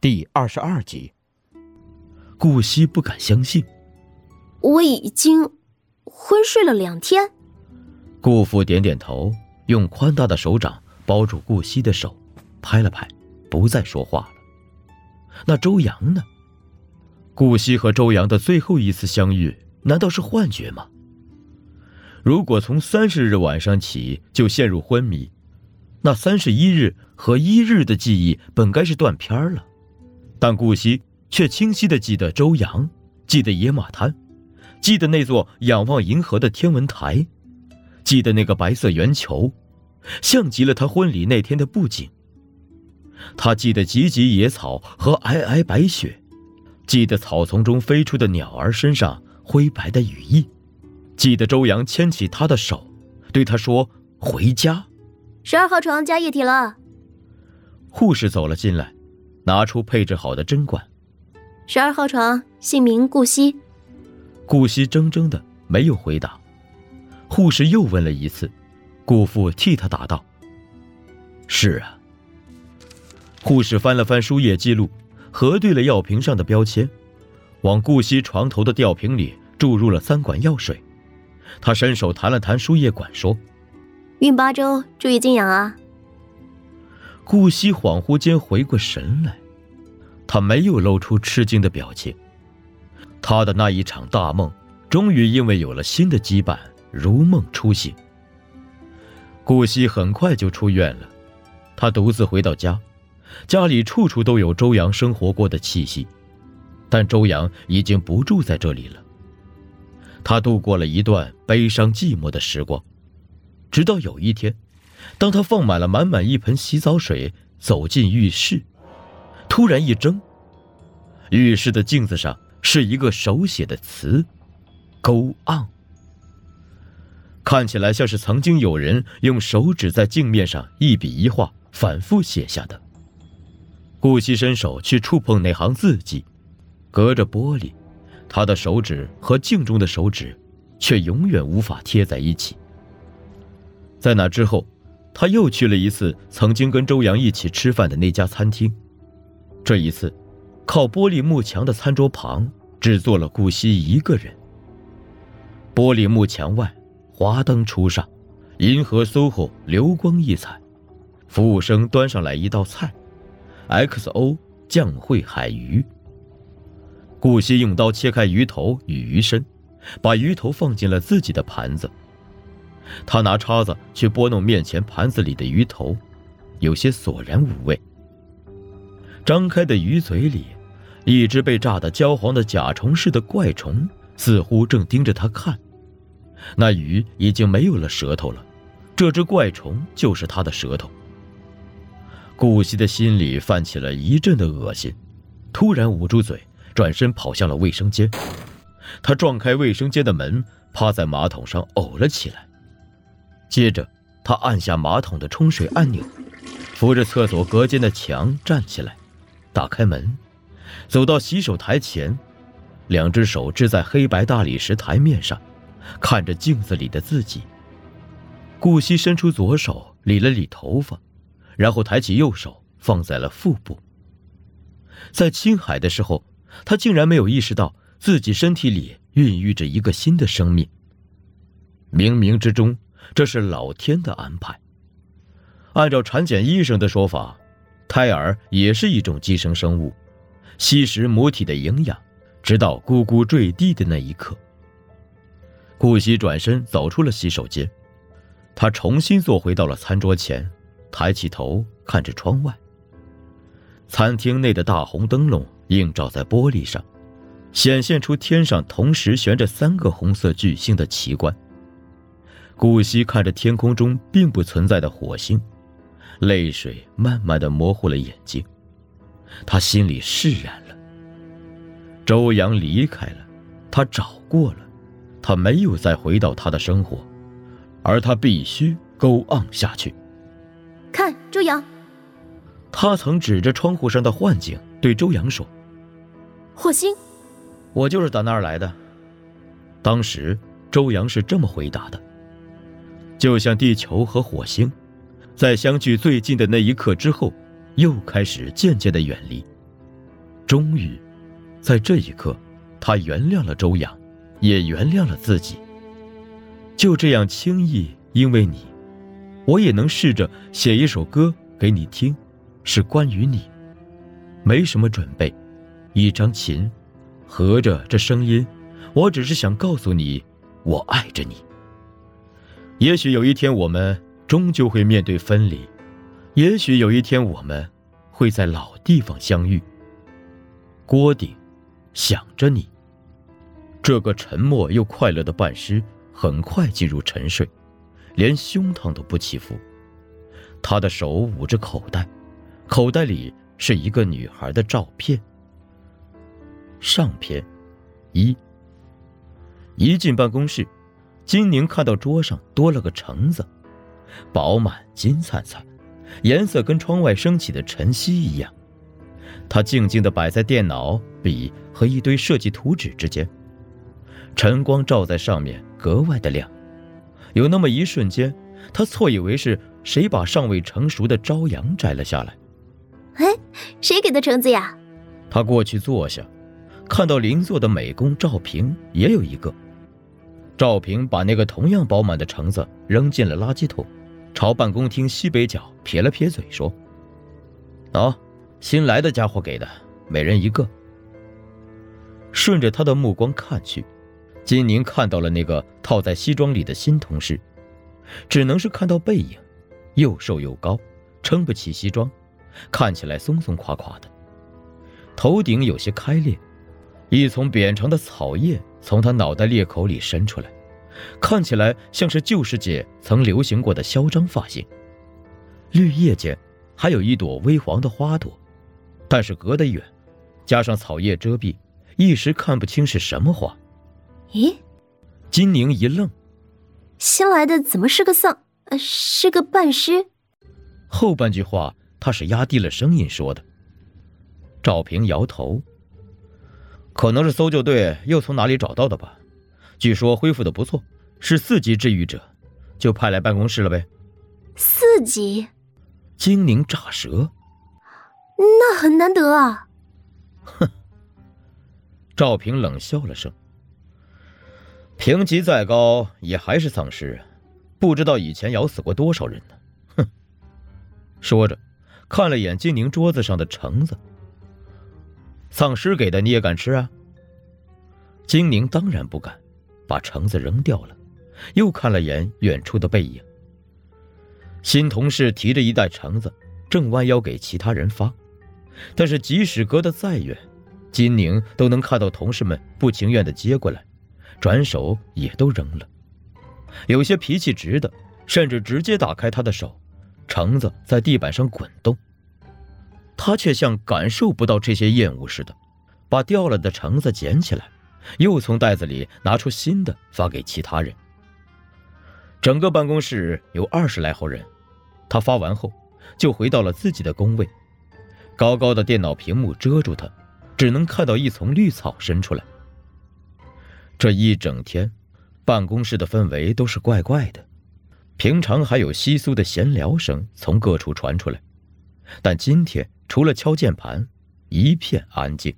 第二十二集。顾惜不敢相信，我已经昏睡了两天。顾父点点头，用宽大的手掌包住顾惜的手，拍了拍，不再说话了。那周阳呢？顾惜和周阳的最后一次相遇，难道是幻觉吗？如果从三十日晚上起就陷入昏迷，那三十一日和一日的记忆本该是断片了。但顾惜却清晰的记得周阳，记得野马滩，记得那座仰望银河的天文台，记得那个白色圆球，像极了他婚礼那天的布景。他记得芨芨野草和皑皑白雪，记得草丛中飞出的鸟儿身上灰白的羽翼，记得周阳牵起他的手，对他说：“回家。”十二号床加液体了。护士走了进来，拿出配置好的针管。十二号床，姓名顾惜。顾惜怔怔的没有回答。护士又问了一次，顾父替他答道：“是啊。”护士翻了翻输液记录，核对了药瓶上的标签，往顾惜床头的吊瓶里注入了三管药水。他伸手弹了弹输液管，说：“孕八周，注意静养啊。”顾惜恍惚间回过神来，他没有露出吃惊的表情。他的那一场大梦，终于因为有了新的羁绊，如梦初醒。顾惜很快就出院了，他独自回到家。家里处处都有周阳生活过的气息，但周阳已经不住在这里了。他度过了一段悲伤寂寞的时光，直到有一天，当他放满了满满一盆洗澡水走进浴室，突然一怔，浴室的镜子上是一个手写的词“勾盎”，看起来像是曾经有人用手指在镜面上一笔一画反复写下的。顾惜伸手去触碰那行字迹，隔着玻璃，他的手指和镜中的手指，却永远无法贴在一起。在那之后，他又去了一次曾经跟周阳一起吃饭的那家餐厅。这一次，靠玻璃幕墙的餐桌旁，只坐了顾惜一个人。玻璃幕墙外，华灯初上，银河 SOHO 流光溢彩，服务生端上来一道菜。XO 酱烩海鱼。顾惜用刀切开鱼头与鱼身，把鱼头放进了自己的盘子。他拿叉子去拨弄面前盘子里的鱼头，有些索然无味。张开的鱼嘴里，一只被炸得焦黄的甲虫似的怪虫，似乎正盯着他看。那鱼已经没有了舌头了，这只怪虫就是他的舌头。顾惜的心里泛起了一阵的恶心，突然捂住嘴，转身跑向了卫生间。他撞开卫生间的门，趴在马桶上呕了起来。接着，他按下马桶的冲水按钮，扶着厕所隔间的墙站起来，打开门，走到洗手台前，两只手支在黑白大理石台面上，看着镜子里的自己。顾惜伸出左手理了理头发。然后抬起右手放在了腹部。在青海的时候，他竟然没有意识到自己身体里孕育着一个新的生命。冥冥之中，这是老天的安排。按照产检医生的说法，胎儿也是一种寄生生物，吸食母体的营养，直到咕咕坠地的那一刻。顾惜转身走出了洗手间，他重新坐回到了餐桌前。抬起头看着窗外。餐厅内的大红灯笼映照在玻璃上，显现出天上同时悬着三个红色巨星的奇观。顾惜看着天空中并不存在的火星，泪水慢慢的模糊了眼睛。他心里释然了。周阳离开了，他找过了，他没有再回到他的生活，而他必须勾昂下去。看周阳，他曾指着窗户上的幻景对周阳说：“火星，我就是打那儿来的。”当时周阳是这么回答的。就像地球和火星，在相距最近的那一刻之后，又开始渐渐的远离。终于，在这一刻，他原谅了周洋，也原谅了自己。就这样轻易，因为你，我也能试着写一首歌给你听，是关于你。没什么准备，一张琴，合着这声音，我只是想告诉你，我爱着你。也许有一天我们终究会面对分离，也许有一天我们会在老地方相遇。郭顶，想着你。这个沉默又快乐的半师很快进入沉睡，连胸膛都不起伏。他的手捂着口袋，口袋里是一个女孩的照片。上篇，一。一进办公室。金宁看到桌上多了个橙子，饱满金灿灿，颜色跟窗外升起的晨曦一样。他静静地摆在电脑、笔和一堆设计图纸之间，晨光照在上面，格外的亮。有那么一瞬间，他错以为是谁把尚未成熟的朝阳摘了下来。哎，谁给的橙子呀？他过去坐下，看到邻座的美工赵平也有一个。赵平把那个同样饱满的橙子扔进了垃圾桶，朝办公厅西北角撇了撇嘴说：“啊，新来的家伙给的，每人一个。”顺着他的目光看去，金宁看到了那个套在西装里的新同事，只能是看到背影，又瘦又高，撑不起西装，看起来松松垮垮的，头顶有些开裂，一丛扁长的草叶。从他脑袋裂口里伸出来，看起来像是旧世界曾流行过的嚣张发型。绿叶间还有一朵微黄的花朵，但是隔得远，加上草叶遮蔽，一时看不清是什么花。咦？金宁一愣，新来的怎么是个丧？呃，是个半尸？后半句话他是压低了声音说的。赵平摇头。可能是搜救队又从哪里找到的吧，据说恢复的不错，是四级治愈者，就派来办公室了呗。四级，精灵炸舌，那很难得啊。哼，赵平冷笑了声。评级再高也还是丧尸，不知道以前咬死过多少人呢。哼，说着，看了眼精灵桌子上的橙子。丧尸给的你也敢吃啊？金宁当然不敢，把橙子扔掉了，又看了眼远处的背影。新同事提着一袋橙子，正弯腰给其他人发，但是即使隔得再远，金宁都能看到同事们不情愿的接过来，转手也都扔了。有些脾气直的，甚至直接打开他的手，橙子在地板上滚动。他却像感受不到这些厌恶似的，把掉了的橙子捡起来，又从袋子里拿出新的发给其他人。整个办公室有二十来号人，他发完后就回到了自己的工位。高高的电脑屏幕遮住他，只能看到一丛绿草伸出来。这一整天，办公室的氛围都是怪怪的，平常还有稀疏的闲聊声从各处传出来，但今天。除了敲键盘，一片安静。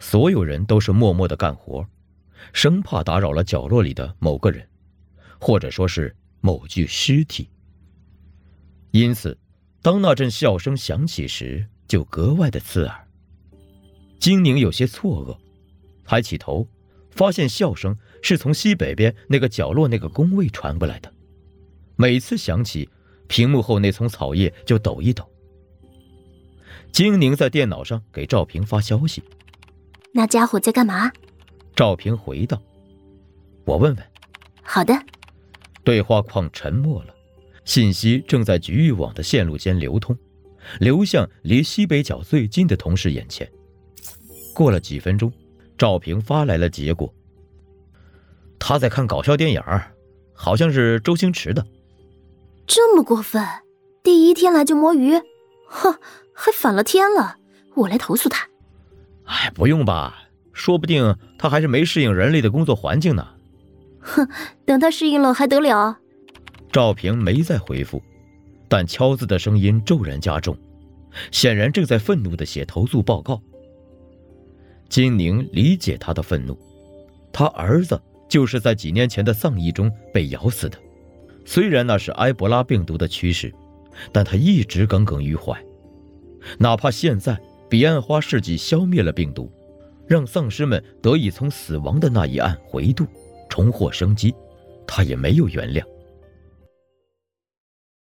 所有人都是默默的干活，生怕打扰了角落里的某个人，或者说是某具尸体。因此，当那阵笑声响起时，就格外的刺耳。金宁有些错愕，抬起头，发现笑声是从西北边那个角落那个工位传过来的。每次响起，屏幕后那丛草叶就抖一抖。金宁在电脑上给赵平发消息：“那家伙在干嘛？”赵平回道：“我问问。”“好的。”对话框沉默了，信息正在局域网的线路间流通，流向离西北角最近的同事眼前。过了几分钟，赵平发来了结果：“他在看搞笑电影，好像是周星驰的。”这么过分？第一天来就摸鱼？哼！还反了天了！我来投诉他。哎，不用吧，说不定他还是没适应人类的工作环境呢。哼，等他适应了还得了？赵平没再回复，但敲字的声音骤然加重，显然正在愤怒的写投诉报告。金宁理解他的愤怒，他儿子就是在几年前的丧疫中被咬死的。虽然那是埃博拉病毒的趋势，但他一直耿耿于怀。哪怕现在彼岸花世纪消灭了病毒，让丧尸们得以从死亡的那一岸回渡，重获生机，他也没有原谅。